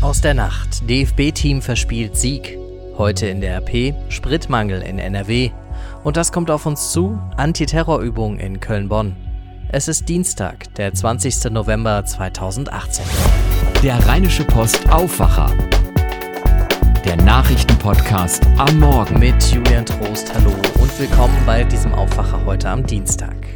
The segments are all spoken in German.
Aus der Nacht. DFB-Team verspielt Sieg. Heute in der RP Spritmangel in NRW. Und das kommt auf uns zu. Antiterrorübung in Köln-Bonn. Es ist Dienstag, der 20. November 2018. Der Rheinische Post Aufwacher. Der Nachrichtenpodcast am Morgen. Mit Julian Trost, hallo und willkommen bei diesem Aufwacher heute am Dienstag.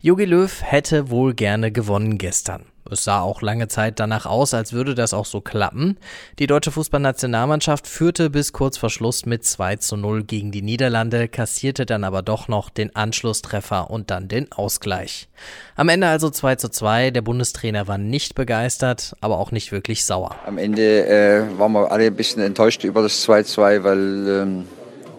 Jogi Löw hätte wohl gerne gewonnen gestern. Es sah auch lange Zeit danach aus, als würde das auch so klappen. Die deutsche Fußballnationalmannschaft führte bis kurz vor Schluss mit 2 zu 0 gegen die Niederlande, kassierte dann aber doch noch den Anschlusstreffer und dann den Ausgleich. Am Ende also 2 zu 2. Der Bundestrainer war nicht begeistert, aber auch nicht wirklich sauer. Am Ende äh, waren wir alle ein bisschen enttäuscht über das 2 zu 2, weil ähm,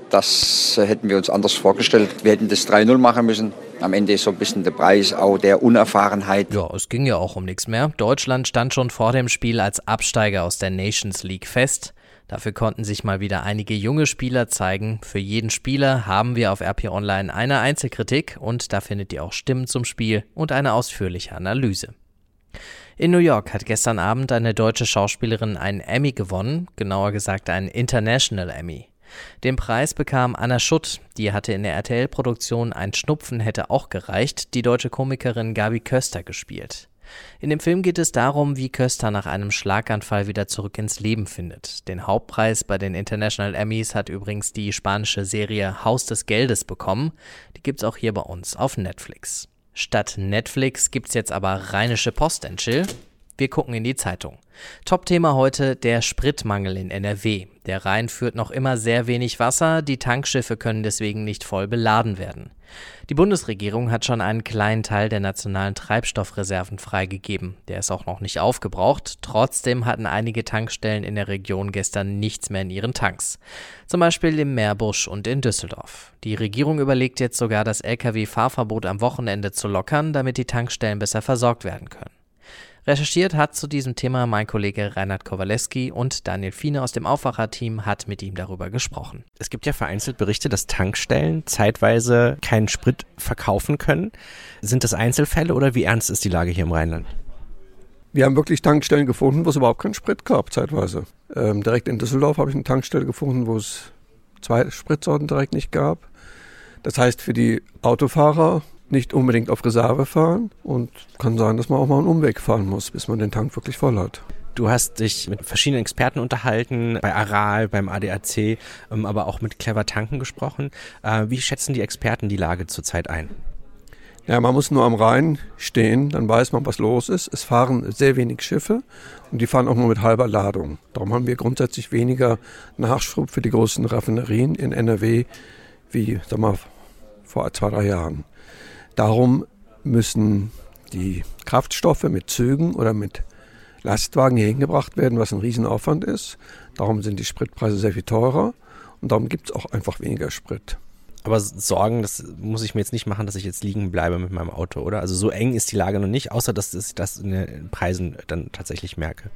das hätten wir uns anders vorgestellt. Wir hätten das 3-0 machen müssen. Am Ende ist so ein bisschen der Preis auch der Unerfahrenheit. Ja, es ging ja auch um nichts mehr. Deutschland stand schon vor dem Spiel als Absteiger aus der Nations League fest. Dafür konnten sich mal wieder einige junge Spieler zeigen. Für jeden Spieler haben wir auf RP Online eine Einzelkritik und da findet ihr auch Stimmen zum Spiel und eine ausführliche Analyse. In New York hat gestern Abend eine deutsche Schauspielerin einen Emmy gewonnen, genauer gesagt einen International Emmy. Den Preis bekam Anna Schutt, die hatte in der RTL-Produktion Ein Schnupfen hätte auch gereicht, die deutsche Komikerin Gabi Köster gespielt. In dem Film geht es darum, wie Köster nach einem Schlaganfall wieder zurück ins Leben findet. Den Hauptpreis bei den International Emmys hat übrigens die spanische Serie Haus des Geldes bekommen. Die gibt's auch hier bei uns auf Netflix. Statt Netflix gibt's jetzt aber Rheinische Post in Chill. Wir gucken in die Zeitung. Top-Thema heute der Spritmangel in NRW. Der Rhein führt noch immer sehr wenig Wasser, die Tankschiffe können deswegen nicht voll beladen werden. Die Bundesregierung hat schon einen kleinen Teil der nationalen Treibstoffreserven freigegeben. Der ist auch noch nicht aufgebraucht. Trotzdem hatten einige Tankstellen in der Region gestern nichts mehr in ihren Tanks. Zum Beispiel im Meerbusch und in Düsseldorf. Die Regierung überlegt jetzt sogar, das Lkw-Fahrverbot am Wochenende zu lockern, damit die Tankstellen besser versorgt werden können. Recherchiert hat zu diesem Thema mein Kollege Reinhard Kowaleski und Daniel Fiene aus dem Aufwacher-Team hat mit ihm darüber gesprochen. Es gibt ja vereinzelt Berichte, dass Tankstellen zeitweise keinen Sprit verkaufen können. Sind das Einzelfälle oder wie ernst ist die Lage hier im Rheinland? Wir haben wirklich Tankstellen gefunden, wo es überhaupt keinen Sprit gab, zeitweise. Ähm, direkt in Düsseldorf habe ich eine Tankstelle gefunden, wo es zwei Spritsorten direkt nicht gab. Das heißt, für die Autofahrer nicht unbedingt auf Reserve fahren und kann sein, dass man auch mal einen Umweg fahren muss, bis man den Tank wirklich voll hat. Du hast dich mit verschiedenen Experten unterhalten, bei Aral, beim ADAC, ähm, aber auch mit Clever Tanken gesprochen. Äh, wie schätzen die Experten die Lage zurzeit ein? Ja, man muss nur am Rhein stehen, dann weiß man, was los ist. Es fahren sehr wenig Schiffe und die fahren auch nur mit halber Ladung. Darum haben wir grundsätzlich weniger Nachschub für die großen Raffinerien in NRW wie, sag mal, vor zwei, drei Jahren. Darum müssen die Kraftstoffe mit Zügen oder mit Lastwagen hier hingebracht werden, was ein Riesenaufwand ist. Darum sind die Spritpreise sehr viel teurer und darum gibt es auch einfach weniger Sprit. Aber Sorgen, das muss ich mir jetzt nicht machen, dass ich jetzt liegen bleibe mit meinem Auto, oder? Also so eng ist die Lage noch nicht, außer dass ich das in den Preisen dann tatsächlich merke.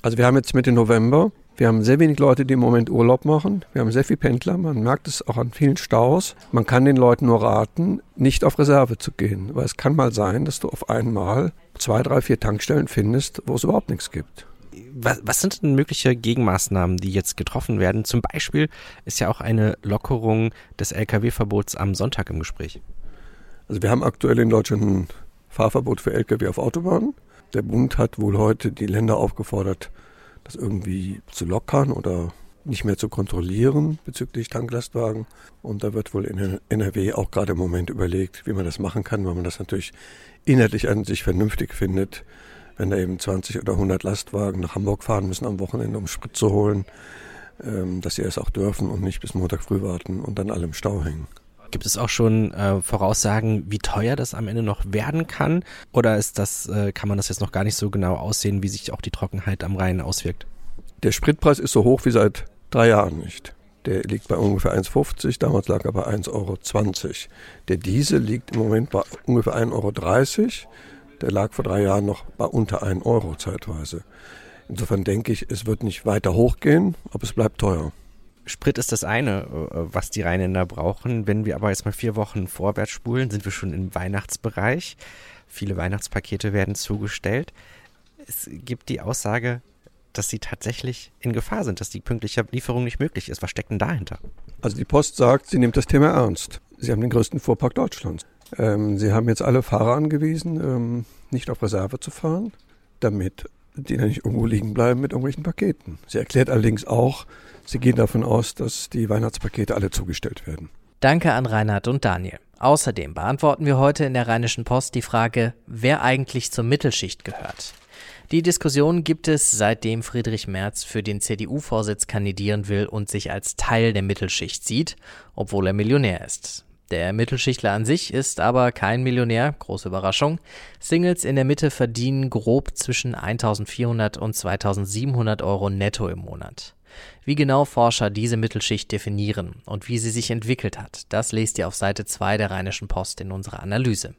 Also wir haben jetzt Mitte November. Wir haben sehr wenig Leute, die im Moment Urlaub machen. Wir haben sehr viele Pendler. Man merkt es auch an vielen Staus. Man kann den Leuten nur raten, nicht auf Reserve zu gehen. Weil es kann mal sein, dass du auf einmal zwei, drei, vier Tankstellen findest, wo es überhaupt nichts gibt. Was, was sind denn mögliche Gegenmaßnahmen, die jetzt getroffen werden? Zum Beispiel ist ja auch eine Lockerung des Lkw-Verbots am Sonntag im Gespräch. Also wir haben aktuell in Deutschland ein Fahrverbot für Lkw auf Autobahnen. Der Bund hat wohl heute die Länder aufgefordert, das irgendwie zu lockern oder nicht mehr zu kontrollieren bezüglich Tanklastwagen. Und da wird wohl in NRW auch gerade im Moment überlegt, wie man das machen kann, weil man das natürlich inhaltlich an sich vernünftig findet, wenn da eben 20 oder 100 Lastwagen nach Hamburg fahren müssen am Wochenende, um Sprit zu holen, ähm, dass sie es auch dürfen und nicht bis Montag früh warten und dann alle im Stau hängen. Gibt es auch schon äh, Voraussagen, wie teuer das am Ende noch werden kann? Oder ist das, äh, kann man das jetzt noch gar nicht so genau aussehen, wie sich auch die Trockenheit am Rhein auswirkt? Der Spritpreis ist so hoch wie seit drei Jahren nicht. Der liegt bei ungefähr 1,50, damals lag er bei 1,20 Euro. Der Diesel liegt im Moment bei ungefähr 1,30 Euro. Der lag vor drei Jahren noch bei unter 1 Euro zeitweise. Insofern denke ich, es wird nicht weiter hochgehen, aber es bleibt teuer. Sprit ist das eine, äh, was die Rheinländer brauchen. Wenn wir aber jetzt mal vier Wochen vorwärts spulen, sind wir schon im Weihnachtsbereich. Viele Weihnachtspakete werden zugestellt. Es gibt die Aussage, dass sie tatsächlich in Gefahr sind, dass die pünktliche Lieferung nicht möglich ist. Was steckt denn dahinter? Also die Post sagt, sie nimmt das Thema ernst. Sie haben den größten Fuhrpark Deutschlands. Ähm, sie haben jetzt alle Fahrer angewiesen, ähm, nicht auf Reserve zu fahren, damit die dann nicht irgendwo liegen bleiben mit irgendwelchen Paketen. Sie erklärt allerdings auch, sie gehen davon aus, dass die Weihnachtspakete alle zugestellt werden. Danke an Reinhard und Daniel. Außerdem beantworten wir heute in der Rheinischen Post die Frage, wer eigentlich zur Mittelschicht gehört. Die Diskussion gibt es, seitdem Friedrich Merz für den CDU-Vorsitz kandidieren will und sich als Teil der Mittelschicht sieht, obwohl er Millionär ist. Der Mittelschichtler an sich ist aber kein Millionär, große Überraschung. Singles in der Mitte verdienen grob zwischen 1400 und 2700 Euro netto im Monat. Wie genau Forscher diese Mittelschicht definieren und wie sie sich entwickelt hat, das lest ihr auf Seite 2 der Rheinischen Post in unserer Analyse.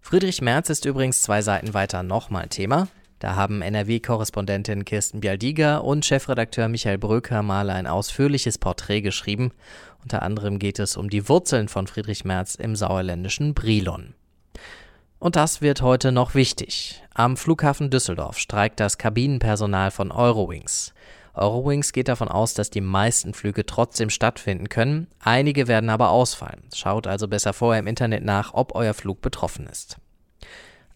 Friedrich Merz ist übrigens zwei Seiten weiter nochmal Thema. Da haben NRW-Korrespondentin Kirsten Bialdiger und Chefredakteur Michael Bröker mal ein ausführliches Porträt geschrieben. Unter anderem geht es um die Wurzeln von Friedrich Merz im sauerländischen Brilon. Und das wird heute noch wichtig. Am Flughafen Düsseldorf streikt das Kabinenpersonal von Eurowings. Eurowings geht davon aus, dass die meisten Flüge trotzdem stattfinden können, einige werden aber ausfallen. Schaut also besser vorher im Internet nach, ob euer Flug betroffen ist.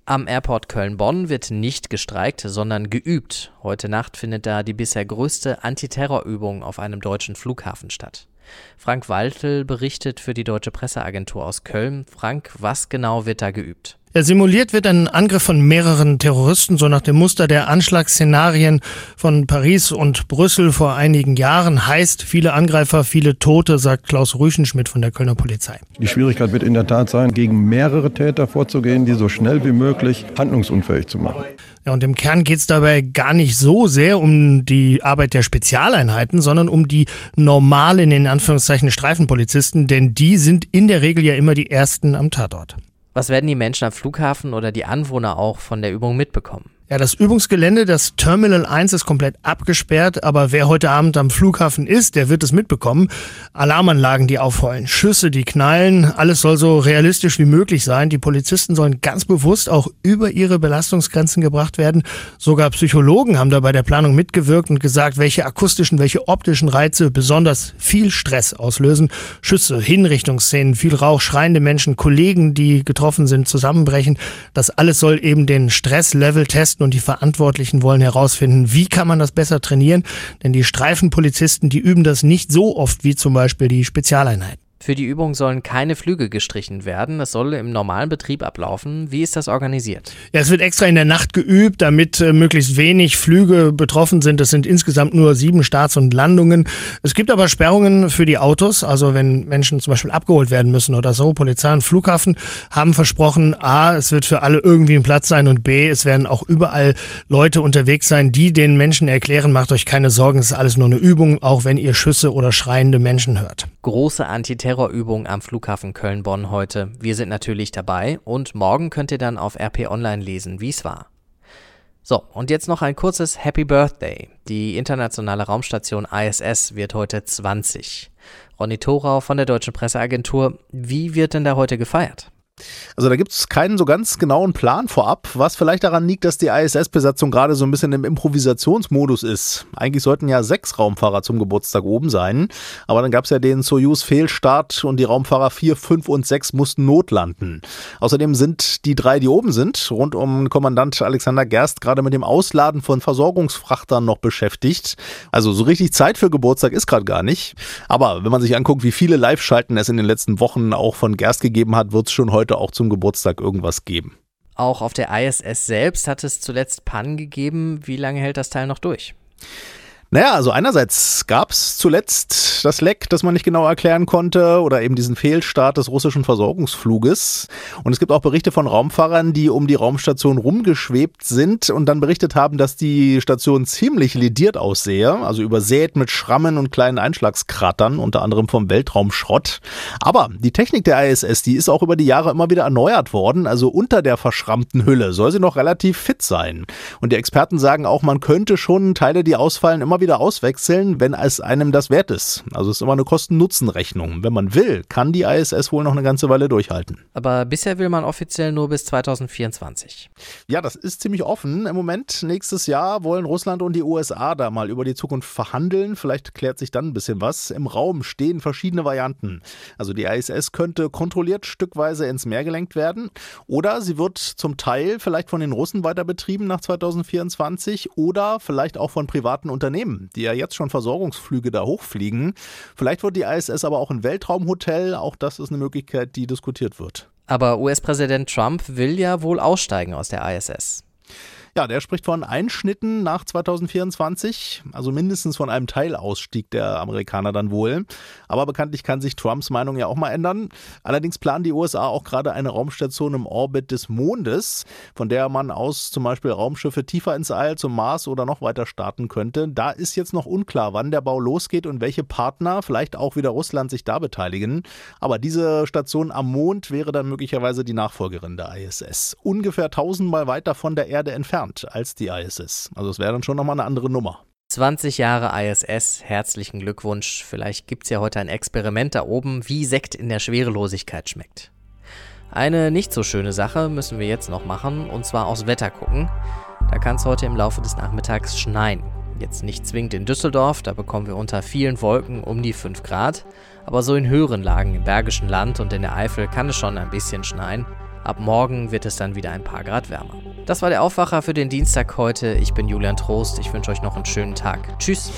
Am Airport Köln-Bonn wird nicht gestreikt, sondern geübt. Heute Nacht findet da die bisher größte Antiterrorübung auf einem deutschen Flughafen statt. Frank Waltel berichtet für die Deutsche Presseagentur aus Köln. Frank, was genau wird da geübt? Ja, simuliert wird ein Angriff von mehreren Terroristen, so nach dem Muster der Anschlagsszenarien von Paris und Brüssel vor einigen Jahren. Heißt, viele Angreifer, viele Tote, sagt Klaus Rüschenschmidt von der Kölner Polizei. Die Schwierigkeit wird in der Tat sein, gegen mehrere Täter vorzugehen, die so schnell wie möglich handlungsunfähig zu machen. Ja, und im Kern geht es dabei gar nicht so sehr um die Arbeit der Spezialeinheiten, sondern um die normalen, in Anführungszeichen, Streifenpolizisten, denn die sind in der Regel ja immer die Ersten am Tatort. Was werden die Menschen am Flughafen oder die Anwohner auch von der Übung mitbekommen? Ja, das Übungsgelände, das Terminal 1 ist komplett abgesperrt, aber wer heute Abend am Flughafen ist, der wird es mitbekommen. Alarmanlagen, die aufheulen, Schüsse, die knallen, alles soll so realistisch wie möglich sein. Die Polizisten sollen ganz bewusst auch über ihre Belastungsgrenzen gebracht werden. Sogar Psychologen haben da bei der Planung mitgewirkt und gesagt, welche akustischen, welche optischen Reize besonders viel Stress auslösen. Schüsse, Hinrichtungsszenen, viel Rauch, schreiende Menschen, Kollegen, die getroffen sind, zusammenbrechen. Das alles soll eben den Stresslevel testen Polizisten und die Verantwortlichen wollen herausfinden, wie kann man das besser trainieren, denn die Streifenpolizisten, die üben das nicht so oft wie zum Beispiel die Spezialeinheiten. Für die Übung sollen keine Flüge gestrichen werden. Es soll im normalen Betrieb ablaufen. Wie ist das organisiert? Ja, es wird extra in der Nacht geübt, damit äh, möglichst wenig Flüge betroffen sind. Es sind insgesamt nur sieben Starts und Landungen. Es gibt aber Sperrungen für die Autos. Also wenn Menschen zum Beispiel abgeholt werden müssen oder so. Polizei und Flughafen haben versprochen, A, es wird für alle irgendwie ein Platz sein und B, es werden auch überall Leute unterwegs sein, die den Menschen erklären, macht euch keine Sorgen, es ist alles nur eine Übung, auch wenn ihr Schüsse oder schreiende Menschen hört. Große Antiterror Terrorübung am Flughafen Köln-Bonn heute. Wir sind natürlich dabei und morgen könnt ihr dann auf RP Online lesen, wie es war. So, und jetzt noch ein kurzes Happy Birthday. Die internationale Raumstation ISS wird heute 20. Ronny Thorau von der Deutschen Presseagentur, wie wird denn da heute gefeiert? Also da gibt es keinen so ganz genauen Plan vorab, was vielleicht daran liegt, dass die ISS-Besatzung gerade so ein bisschen im Improvisationsmodus ist. Eigentlich sollten ja sechs Raumfahrer zum Geburtstag oben sein, aber dann gab es ja den Soyuz-Fehlstart und die Raumfahrer 4, 5 und 6 mussten notlanden. Außerdem sind die drei, die oben sind, rund um Kommandant Alexander Gerst, gerade mit dem Ausladen von Versorgungsfrachtern noch beschäftigt. Also so richtig Zeit für Geburtstag ist gerade gar nicht. Aber wenn man sich anguckt, wie viele Live-Schalten es in den letzten Wochen auch von Gerst gegeben hat, wird es schon heute heute auch zum Geburtstag irgendwas geben. Auch auf der ISS selbst hat es zuletzt Pannen gegeben. Wie lange hält das Teil noch durch? Naja, also einerseits gab es zuletzt das Leck, das man nicht genau erklären konnte, oder eben diesen Fehlstart des russischen Versorgungsfluges. Und es gibt auch Berichte von Raumfahrern, die um die Raumstation rumgeschwebt sind und dann berichtet haben, dass die Station ziemlich lediert aussehe, also übersät mit Schrammen und kleinen Einschlagskratern, unter anderem vom Weltraumschrott. Aber die Technik der ISS, die ist auch über die Jahre immer wieder erneuert worden, also unter der verschrammten Hülle soll sie noch relativ fit sein. Und die Experten sagen auch, man könnte schon Teile, die ausfallen, immer immer wieder auswechseln, wenn es einem das wert ist. Also es ist immer eine Kosten-Nutzen-Rechnung. Wenn man will, kann die ISS wohl noch eine ganze Weile durchhalten. Aber bisher will man offiziell nur bis 2024. Ja, das ist ziemlich offen im Moment. Nächstes Jahr wollen Russland und die USA da mal über die Zukunft verhandeln. Vielleicht klärt sich dann ein bisschen was. Im Raum stehen verschiedene Varianten. Also die ISS könnte kontrolliert stückweise ins Meer gelenkt werden oder sie wird zum Teil vielleicht von den Russen weiter betrieben nach 2024 oder vielleicht auch von privaten Unternehmen, die ja jetzt schon Versorgungsflüge da hochfliegen. Vielleicht wird die ISS aber auch ein Weltraumhotel. Auch das ist eine Möglichkeit, die diskutiert wird. Aber US-Präsident Trump will ja wohl aussteigen aus der ISS. Ja, der spricht von Einschnitten nach 2024, also mindestens von einem Teilausstieg der Amerikaner dann wohl. Aber bekanntlich kann sich Trumps Meinung ja auch mal ändern. Allerdings planen die USA auch gerade eine Raumstation im Orbit des Mondes, von der man aus zum Beispiel Raumschiffe tiefer ins All, zum Mars oder noch weiter starten könnte. Da ist jetzt noch unklar, wann der Bau losgeht und welche Partner, vielleicht auch wieder Russland, sich da beteiligen. Aber diese Station am Mond wäre dann möglicherweise die Nachfolgerin der ISS. Ungefähr tausendmal weiter von der Erde entfernt entfernt als die ISS. Also es wäre dann schon nochmal eine andere Nummer. 20 Jahre ISS, herzlichen Glückwunsch. Vielleicht gibt es ja heute ein Experiment da oben, wie Sekt in der Schwerelosigkeit schmeckt. Eine nicht so schöne Sache müssen wir jetzt noch machen, und zwar aufs Wetter gucken. Da kann es heute im Laufe des Nachmittags schneien. Jetzt nicht zwingend in Düsseldorf, da bekommen wir unter vielen Wolken um die 5 Grad, aber so in höheren Lagen im Bergischen Land und in der Eifel kann es schon ein bisschen schneien. Ab morgen wird es dann wieder ein paar Grad wärmer. Das war der Aufwacher für den Dienstag heute. Ich bin Julian Trost. Ich wünsche euch noch einen schönen Tag. Tschüss.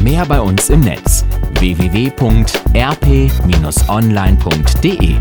Mehr bei uns im Netz www.rp-online.de